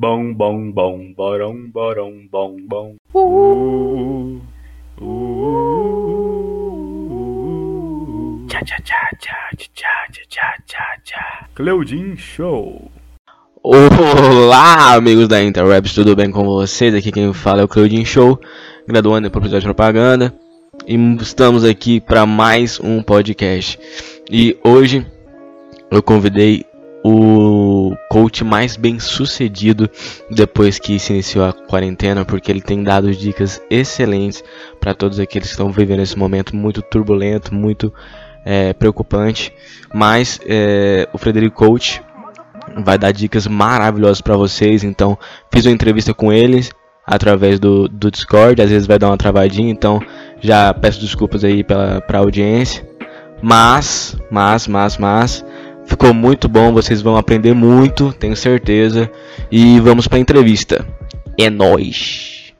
Bom, bom, bom, borão, borão, bom, bom. Uh, uh, uh, tchá, tchá, tchá, tchá, tchá, tchá, tchá, tchá. Cleudin Show. Olá, amigos da Interwebs, tudo bem com vocês? Aqui quem fala é o Claudinho Show, graduando em Publicidade e Propaganda. E estamos aqui para mais um podcast. E hoje eu convidei o coach mais bem sucedido depois que se iniciou a quarentena, porque ele tem dado dicas excelentes para todos aqueles que estão vivendo esse momento muito turbulento, muito é, preocupante. Mas é, o Frederico Coach vai dar dicas maravilhosas para vocês. Então, fiz uma entrevista com eles através do, do Discord. Às vezes vai dar uma travadinha, então já peço desculpas aí pela pra audiência. Mas, mas, mas, mas, ficou muito bom. Vocês vão aprender muito, tenho certeza. E vamos para a entrevista. É nóis!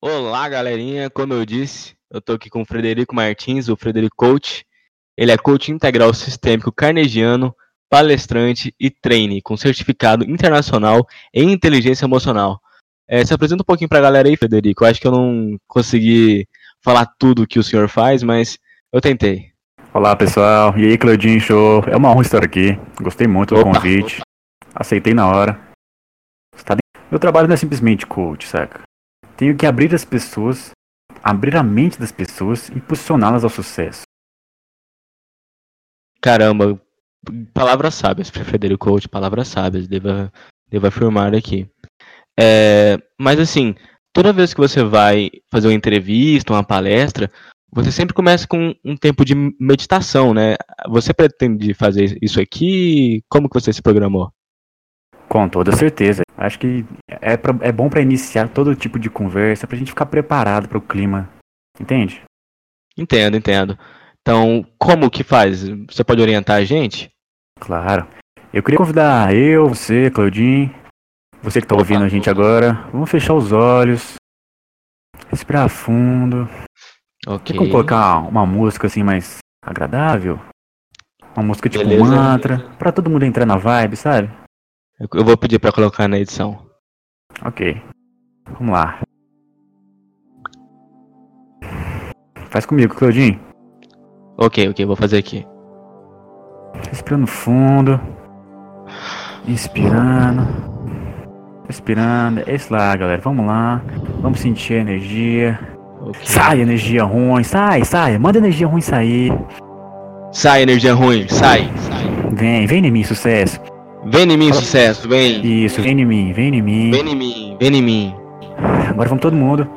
Olá, galerinha. Como eu disse, eu tô aqui com o Frederico Martins, o Frederico Coach. Ele é coach integral sistêmico carnegiano, palestrante e treine com certificado internacional em inteligência emocional. É, se apresenta um pouquinho pra galera aí, Frederico. Eu acho que eu não consegui falar tudo que o senhor faz, mas eu tentei. Olá, pessoal. E aí, Claudinho Show. É uma honra estar aqui. Gostei muito do opa, convite. Opa. Aceitei na hora. Meu trabalho não é simplesmente coach, saca? Tenho que abrir as pessoas, abrir a mente das pessoas e posicioná-las ao sucesso. Caramba, palavras sábias, Frederico Coach, palavras sábias, devo, devo afirmar aqui. É, mas assim, toda vez que você vai fazer uma entrevista, uma palestra, você sempre começa com um tempo de meditação, né? Você pretende fazer isso aqui? Como que você se programou? Com toda certeza. Acho que é, pra, é bom para iniciar todo tipo de conversa, pra gente ficar preparado para o clima. Entende? Entendo, entendo. Então, como que faz? Você pode orientar a gente? Claro. Eu queria convidar eu, você, Claudinho, você que tá ouvindo a gente agora, vamos fechar os olhos, respirar fundo. Ok. Tem como colocar uma música assim mais agradável? Uma música tipo Beleza. mantra, pra todo mundo entrar na vibe, sabe? Eu vou pedir pra colocar na edição. Ok. Vamos lá. Faz comigo, Claudinho. Ok, ok, vou fazer aqui. Respirando fundo. Inspirando. Respirando. É isso lá, galera. Vamos lá. Vamos sentir a energia. Okay. Sai energia ruim. Sai, sai. Manda energia ruim sair. Sai energia ruim. Sai. sai. Vem, vem em mim, sucesso. Vem em mim, Fala... sucesso. Vem. Isso, vem em mim, vem em mim. Vem em mim, vem em mim. Agora vamos todo mundo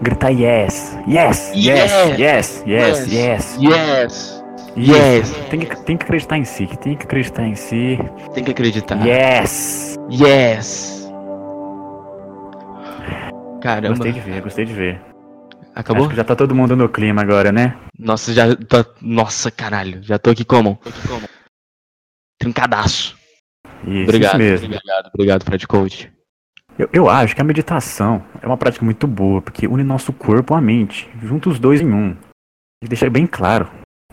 gritar yes. Yes, yes, yes, yes, yes. Yes. Yes. Tem que, tem que acreditar em si, tem que acreditar em si. Tem que acreditar. Yes. Yes. Caramba. Gostei de ver, gostei de ver. Acabou? Acho que já tá todo mundo no clima agora, né? Nossa, já tá. Nossa, caralho. Já tô aqui como? Tô aqui como? Trincadaço. Isso, obrigado, isso mesmo. Obrigado, obrigado, Fred Coach. Eu, eu acho que a meditação é uma prática muito boa, porque une nosso corpo à mente, juntos os dois em um. E deixa bem claro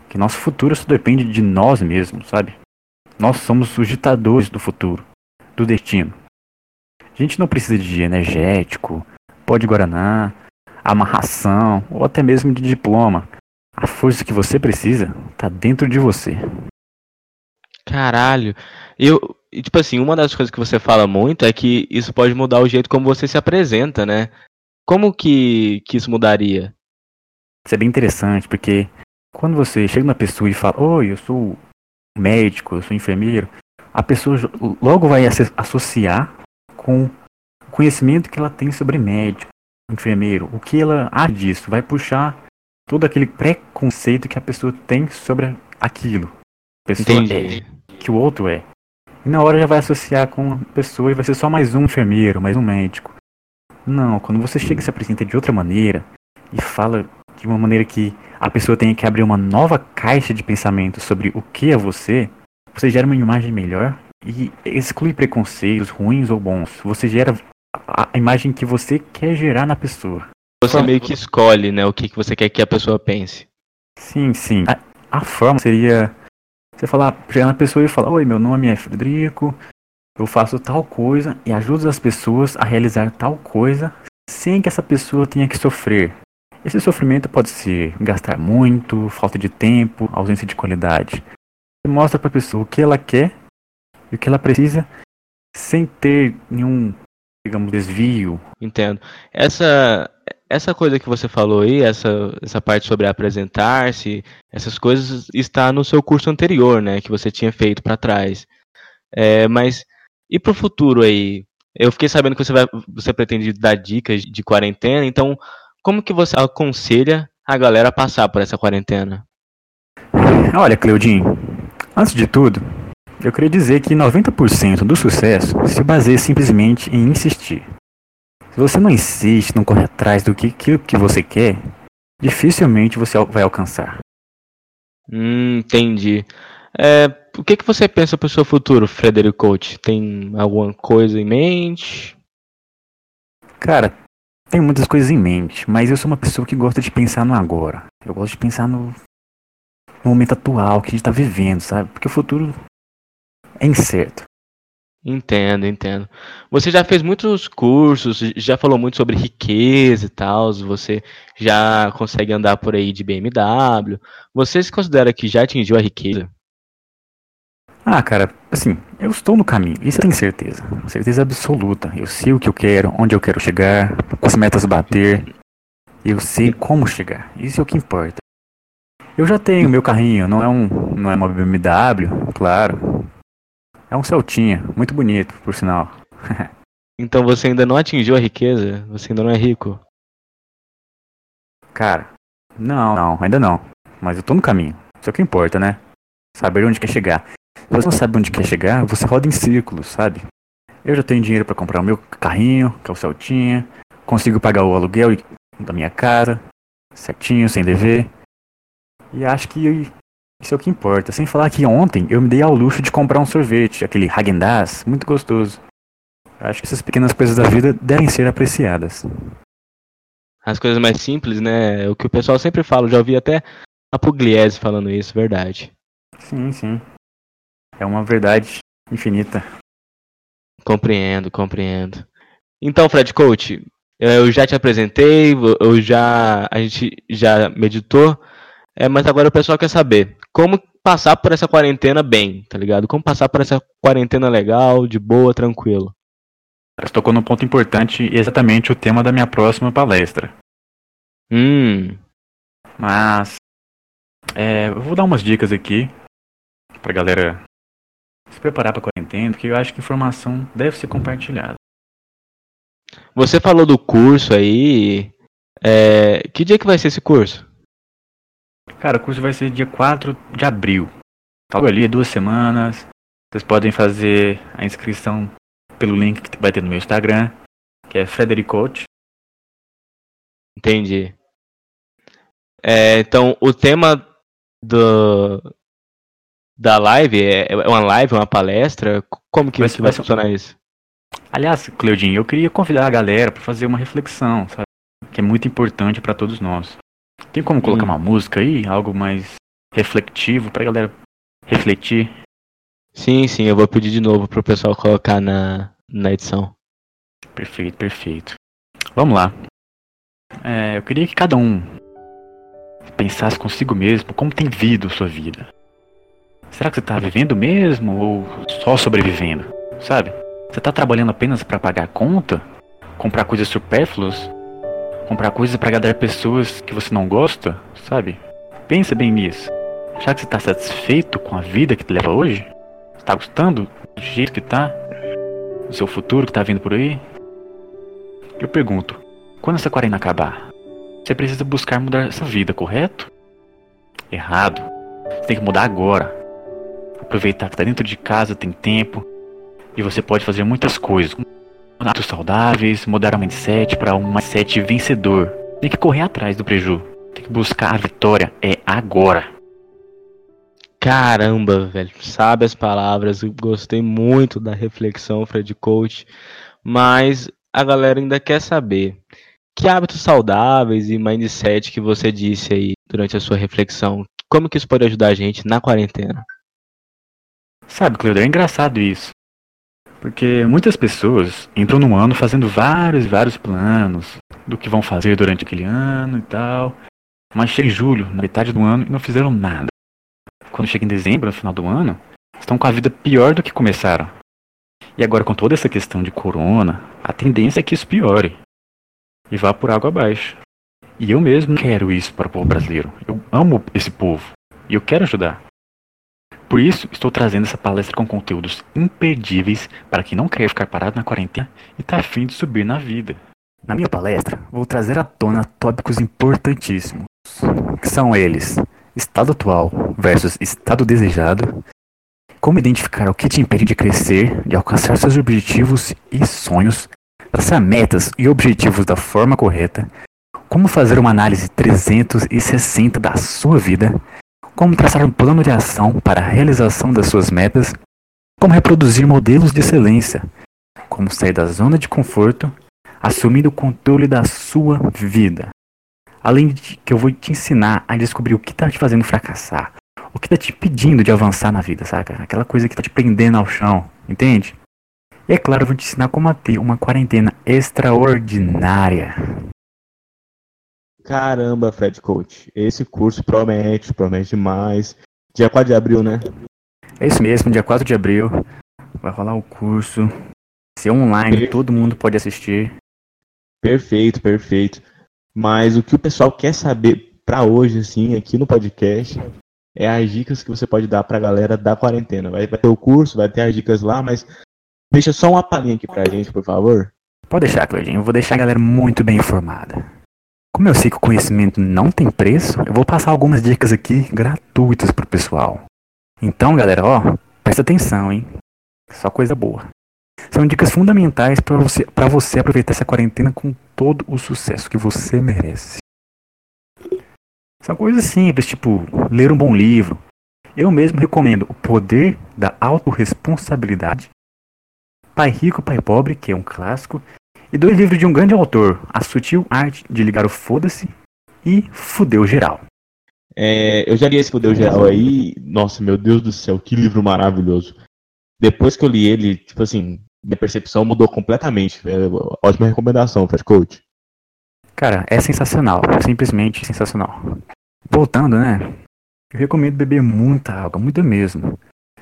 que nosso futuro só depende de nós mesmos, sabe? Nós somos os ditadores do futuro, do destino. A gente não precisa de energético, pó de guaraná, amarração ou até mesmo de diploma. A força que você precisa está dentro de você. Caralho. Eu, tipo assim, uma das coisas que você fala muito é que isso pode mudar o jeito como você se apresenta, né? Como que, que isso mudaria? Isso é bem interessante, porque quando você chega na pessoa e fala, oi, eu sou médico, eu sou enfermeiro, a pessoa logo vai associar com conhecimento que ela tem sobre médico, enfermeiro, o que ela acha disso, vai puxar todo aquele preconceito que a pessoa tem sobre aquilo. A pessoa Entendi. é, que o outro é. E na hora já vai associar com a pessoa e vai ser só mais um enfermeiro, mais um médico. Não, quando você chega e se apresenta de outra maneira e fala de uma maneira que a pessoa tenha que abrir uma nova caixa de pensamento sobre o que é você, você gera uma imagem melhor e exclui preconceitos ruins ou bons. Você gera a imagem que você quer gerar na pessoa. Você meio que escolhe, né, o que, que você quer que a pessoa pense. Sim, sim. A, a forma seria você falar, chegar na pessoa e falar, oi, meu nome é Frederico, eu faço tal coisa e ajudo as pessoas a realizar tal coisa sem que essa pessoa tenha que sofrer. Esse sofrimento pode ser gastar muito, falta de tempo, ausência de qualidade. Você mostra para a pessoa o que ela quer e o que ela precisa sem ter nenhum, digamos, desvio. Entendo. Essa essa coisa que você falou aí, essa, essa parte sobre apresentar-se, essas coisas está no seu curso anterior, né, que você tinha feito para trás. É, mas e para o futuro aí? Eu fiquei sabendo que você vai, você pretende dar dicas de quarentena, então como que você aconselha a galera a passar por essa quarentena? Olha, Cleudinho, antes de tudo, eu queria dizer que 90% do sucesso se baseia simplesmente em insistir. Se você não insiste, não corre atrás do que, que, que você quer, dificilmente você vai alcançar. Hum, entendi. É, o que, que você pensa para o seu futuro, Frederico Coach? Tem alguma coisa em mente? Cara, tenho muitas coisas em mente, mas eu sou uma pessoa que gosta de pensar no agora. Eu gosto de pensar no, no momento atual que a gente está vivendo, sabe? Porque o futuro incerto. Entendo, entendo. Você já fez muitos cursos, já falou muito sobre riqueza e tal, você já consegue andar por aí de BMW. Você se considera que já atingiu a riqueza? Ah, cara, assim, eu estou no caminho, isso eu tenho certeza. Certeza absoluta. Eu sei o que eu quero, onde eu quero chegar, quais metas bater. Eu sei como chegar. Isso é o que importa. Eu já tenho meu carrinho, não é um, não é uma BMW, claro. É um Celtinha, muito bonito, por sinal. então você ainda não atingiu a riqueza? Você ainda não é rico? Cara, não, não, ainda não. Mas eu tô no caminho. Isso é o que importa, né? Saber onde quer chegar. Se você não sabe onde quer chegar, você roda em círculos, sabe? Eu já tenho dinheiro para comprar o meu carrinho, que é o Celtinha. Consigo pagar o aluguel da minha casa, certinho, sem dever. E acho que isso é o que importa. Sem falar que ontem eu me dei ao luxo de comprar um sorvete, aquele Häagen-Dazs, muito gostoso. Acho que essas pequenas coisas da vida devem ser apreciadas. As coisas mais simples, né? É o que o pessoal sempre fala. Já ouvi até a Pugliese falando isso, verdade. Sim, sim. É uma verdade infinita. Compreendo, compreendo. Então, Fred Coach, eu já te apresentei, eu já a gente já meditou, é, mas agora o pessoal quer saber como passar por essa quarentena bem, tá ligado? Como passar por essa quarentena legal, de boa, tranquilo. Você tocou num ponto importante e exatamente o tema da minha próxima palestra. Hum. Mas é, eu vou dar umas dicas aqui pra galera se preparar pra quarentena, porque eu acho que informação deve ser compartilhada. Você falou do curso aí. É, que dia que vai ser esse curso? Cara, o curso vai ser dia 4 de abril. Tá ali, duas semanas. Vocês podem fazer a inscrição pelo link que vai ter no meu Instagram, que é Fredericoach. Entendi. É, então, o tema do, da live é, é uma live, uma palestra? Como que vai, vai, vai funcionar isso? Aliás, Cleudinho, eu queria convidar a galera para fazer uma reflexão, sabe? Que é muito importante para todos nós. Tem como colocar hum. uma música aí? Algo mais refletivo pra galera refletir? Sim, sim, eu vou pedir de novo pro pessoal colocar na, na edição. Perfeito, perfeito. Vamos lá. É, eu queria que cada um pensasse consigo mesmo como tem vindo sua vida. Será que você está vivendo mesmo ou só sobrevivendo? Sabe? Você está trabalhando apenas para pagar a conta? Comprar coisas supérfluas? Comprar coisas para agradar pessoas que você não gosta, sabe? Pensa bem nisso. Já que você está satisfeito com a vida que te leva hoje? Está gostando do jeito que tá? Do seu futuro que tá vindo por aí? Eu pergunto, quando essa quarentena acabar, você precisa buscar mudar essa vida, correto? Errado. Você tem que mudar agora. Aproveitar que tá dentro de casa, tem tempo. E você pode fazer muitas coisas hábitos saudáveis, mudar o mindset para um mindset vencedor. Tem que correr atrás do preju. Tem que buscar a vitória. É agora. Caramba, velho. Sabe as palavras. Eu gostei muito da reflexão, Fred Coach. Mas a galera ainda quer saber. Que hábitos saudáveis e mindset que você disse aí? durante a sua reflexão? Como que isso pode ajudar a gente na quarentena? Sabe, Cleudor, é engraçado isso. Porque muitas pessoas entram no ano fazendo vários e vários planos do que vão fazer durante aquele ano e tal. Mas chega em julho, na metade do ano, e não fizeram nada. Quando chega em dezembro, no final do ano, estão com a vida pior do que começaram. E agora, com toda essa questão de corona, a tendência é que isso piore e vá por água abaixo. E eu mesmo quero isso para o povo brasileiro. Eu amo esse povo e eu quero ajudar. Por isso, estou trazendo essa palestra com conteúdos imperdíveis para quem não quer ficar parado na quarentena e está afim de subir na vida. Na minha palestra, vou trazer à tona tópicos importantíssimos, que são eles: estado atual versus estado desejado, como identificar o que te impede de crescer, de alcançar seus objetivos e sonhos, traçar metas e objetivos da forma correta, como fazer uma análise 360 da sua vida, como traçar um plano de ação para a realização das suas metas, como reproduzir modelos de excelência, como sair da zona de conforto, assumindo o controle da sua vida. Além de que eu vou te ensinar a descobrir o que está te fazendo fracassar, o que está te impedindo de avançar na vida, saca? Aquela coisa que está te prendendo ao chão, entende? E é claro, eu vou te ensinar como ter uma quarentena extraordinária. Caramba, Fred Coach. Esse curso promete, promete demais. Dia 4 de abril, né? É isso mesmo, dia 4 de abril. Vai rolar o curso. Ser online, Per... todo mundo pode assistir. Perfeito, perfeito. Mas o que o pessoal quer saber para hoje, assim, aqui no podcast, é as dicas que você pode dar pra galera da quarentena. Vai, vai ter o curso, vai ter as dicas lá, mas deixa só uma palhinha aqui pra gente, por favor. Pode deixar, Claudinho. Eu vou deixar a galera muito bem informada. Como eu sei que o conhecimento não tem preço, eu vou passar algumas dicas aqui gratuitas pro pessoal. Então, galera, ó, presta atenção, hein? Só coisa boa. São dicas fundamentais para você, pra você aproveitar essa quarentena com todo o sucesso que você merece. São coisas simples, tipo ler um bom livro. Eu mesmo recomendo O Poder da Autoresponsabilidade, Pai Rico, Pai Pobre, que é um clássico, e dois livros de um grande autor, A Sutil Arte de Ligar o Foda-se e Fudeu Geral. É, eu já li esse Fudeu Geral aí, nossa, meu Deus do céu, que livro maravilhoso. Depois que eu li ele, tipo assim, minha percepção mudou completamente. É, ótima recomendação, Fred Coach. Cara, é sensacional, simplesmente sensacional. Voltando, né? Eu recomendo beber muita água, muita mesmo.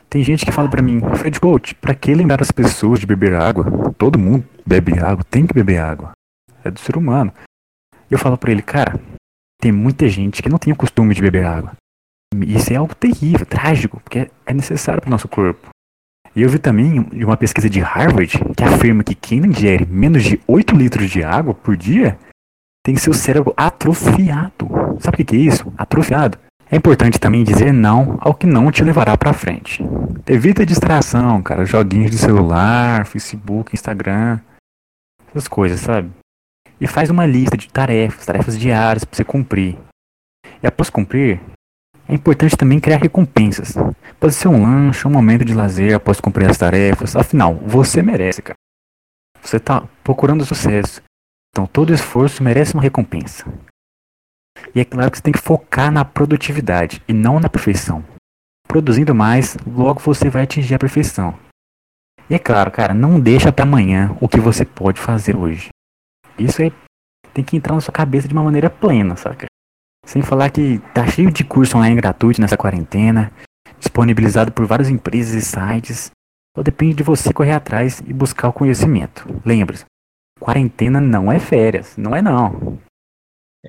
Tem gente que fala para mim, Fred Coach, pra que lembrar as pessoas de beber água? Todo mundo bebe água, tem que beber água. É do ser humano. Eu falo para ele, cara, tem muita gente que não tem o costume de beber água. Isso é algo terrível, trágico, porque é necessário para o nosso corpo. E eu vi também uma pesquisa de Harvard que afirma que quem ingere menos de 8 litros de água por dia tem seu cérebro atrofiado. Sabe o que é isso? Atrofiado. É importante também dizer não ao que não te levará para frente. Evita distração, cara, joguinhos de celular, Facebook, Instagram, essas coisas, sabe? E faz uma lista de tarefas, tarefas diárias para você cumprir. E após cumprir, é importante também criar recompensas. Pode ser um lanche, um momento de lazer após cumprir as tarefas. Afinal, você merece, cara. Você está procurando sucesso. Então todo esforço merece uma recompensa. E é claro que você tem que focar na produtividade e não na perfeição. Produzindo mais, logo você vai atingir a perfeição. E é claro, cara, não deixa para amanhã o que você pode fazer hoje. Isso é, tem que entrar na sua cabeça de uma maneira plena, saca? Sem falar que tá cheio de curso online gratuito nessa quarentena, disponibilizado por várias empresas e sites. Só depende de você correr atrás e buscar o conhecimento. Lembre-se, quarentena não é férias, não é não.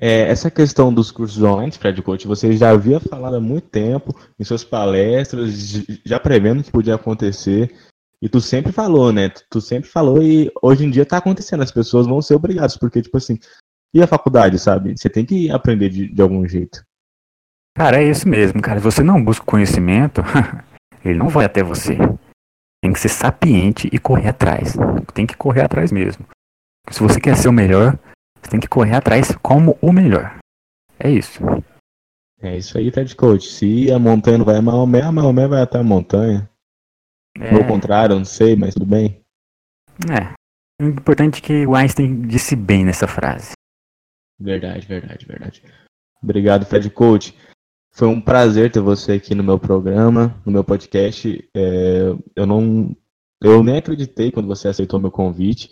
É, essa questão dos cursos online, Fred Coach, você já havia falado há muito tempo em suas palestras, já prevendo que podia acontecer. E tu sempre falou, né? Tu sempre falou e hoje em dia tá acontecendo. As pessoas vão ser obrigadas, porque, tipo assim, e a faculdade, sabe? Você tem que aprender de, de algum jeito. Cara, é isso mesmo, cara. Você não busca conhecimento, ele não vai até você. Tem que ser sapiente e correr atrás. Tem que correr atrás mesmo. Se você quer ser o melhor, você tem que correr atrás como o melhor. É isso. É isso aí, Ted Coach. Se a montanha não vai a Maomé, a Maomé vai até a montanha. É... Ou contrário, não sei, mas tudo bem. É. O importante é que o Einstein disse bem nessa frase. Verdade, verdade, verdade. Obrigado, Fred Coach. Foi um prazer ter você aqui no meu programa, no meu podcast. É, eu não, eu nem acreditei quando você aceitou meu convite.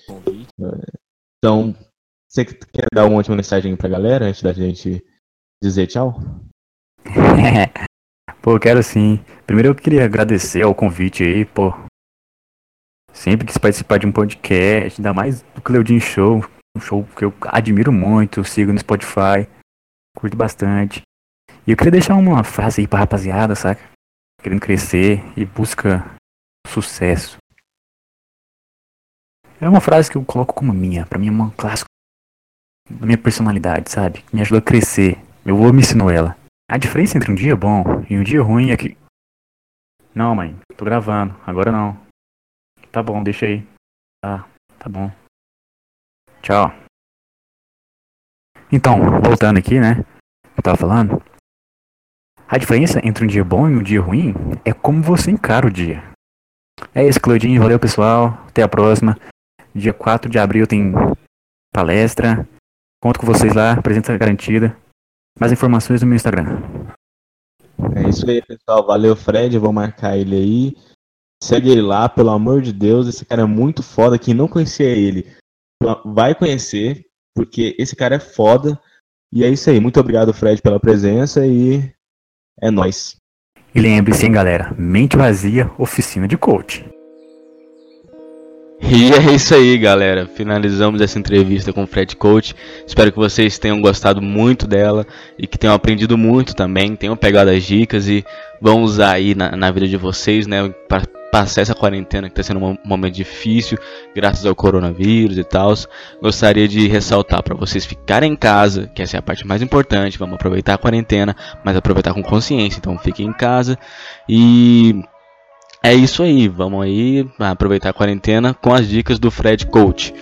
Então, você quer dar uma última mensagem pra galera antes da gente dizer tchau? pô, quero sim. Primeiro eu queria agradecer ao convite aí, pô. Sempre quis participar de um podcast, ainda mais do Cleudin Show. Um show que eu admiro muito, sigo no Spotify, curto bastante. E eu queria deixar uma frase aí pra rapaziada, saca? Querendo crescer e busca sucesso. É uma frase que eu coloco como minha, pra mim é um clássico da minha personalidade, sabe? Me ajudou a crescer. Meu avô me ensinou ela. A diferença entre um dia bom e um dia ruim é que. Não, mãe, tô gravando, agora não. Tá bom, deixa aí. Tá, tá bom. Tchau. Então, voltando aqui, né? Eu tava falando. A diferença entre um dia bom e um dia ruim é como você encara o dia. É isso, Claudinho. Valeu, pessoal. Até a próxima. Dia 4 de abril tem palestra. Conto com vocês lá, presença garantida. Mais informações no meu Instagram. É isso aí, pessoal. Valeu, Fred. vou marcar ele aí. Segue ele lá, pelo amor de Deus. Esse cara é muito foda. Quem não conhecia ele, vai conhecer, porque esse cara é foda. E é isso aí. Muito obrigado, Fred, pela presença e é nós. E lembre-se, hein, galera. Mente vazia, oficina de coach. E é isso aí, galera. Finalizamos essa entrevista com o Fred Coach. Espero que vocês tenham gostado muito dela e que tenham aprendido muito também, tenham pegado as dicas e vão usar aí na, na vida de vocês, né, para passar essa quarentena que está sendo um momento difícil, graças ao coronavírus e tal. Gostaria de ressaltar para vocês ficarem em casa, que essa é a parte mais importante. Vamos aproveitar a quarentena, mas aproveitar com consciência. Então fiquem em casa e é isso aí, vamos aí aproveitar a quarentena com as dicas do Fred Coach.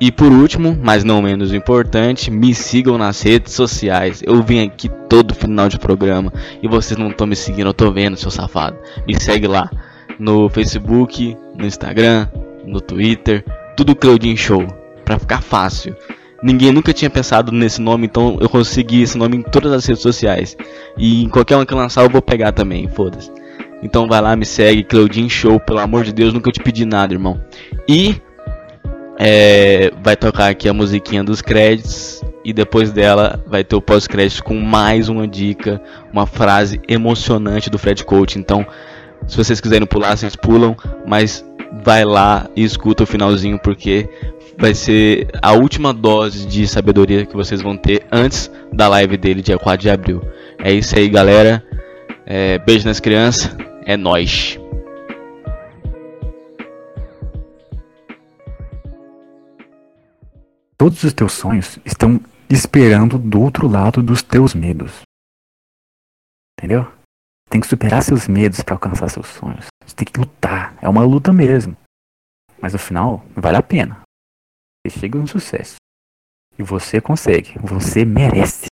E por último, mas não menos importante, me sigam nas redes sociais. Eu vim aqui todo final de programa e vocês não estão me seguindo, eu tô vendo, seu safado. Me segue lá no Facebook, no Instagram, no Twitter, tudo Claudinho Show, pra ficar fácil. Ninguém nunca tinha pensado nesse nome, então eu consegui esse nome em todas as redes sociais. E em qualquer uma que lançar eu vou pegar também, foda-se. Então vai lá, me segue, Claudin Show, pelo amor de Deus, nunca te pedi nada, irmão. E é, vai tocar aqui a musiquinha dos créditos e depois dela vai ter o pós-crédito com mais uma dica, uma frase emocionante do Fred Coach. Então, se vocês quiserem pular, vocês pulam, mas vai lá e escuta o finalzinho porque vai ser a última dose de sabedoria que vocês vão ter antes da live dele dia 4 de abril. É isso aí, galera. É, beijo nas crianças. É nós. Todos os teus sonhos estão esperando do outro lado dos teus medos. Entendeu? Tem que superar seus medos para alcançar seus sonhos. Você tem que lutar. É uma luta mesmo. Mas no final, vale a pena. Você chega no sucesso. E você consegue. Você merece.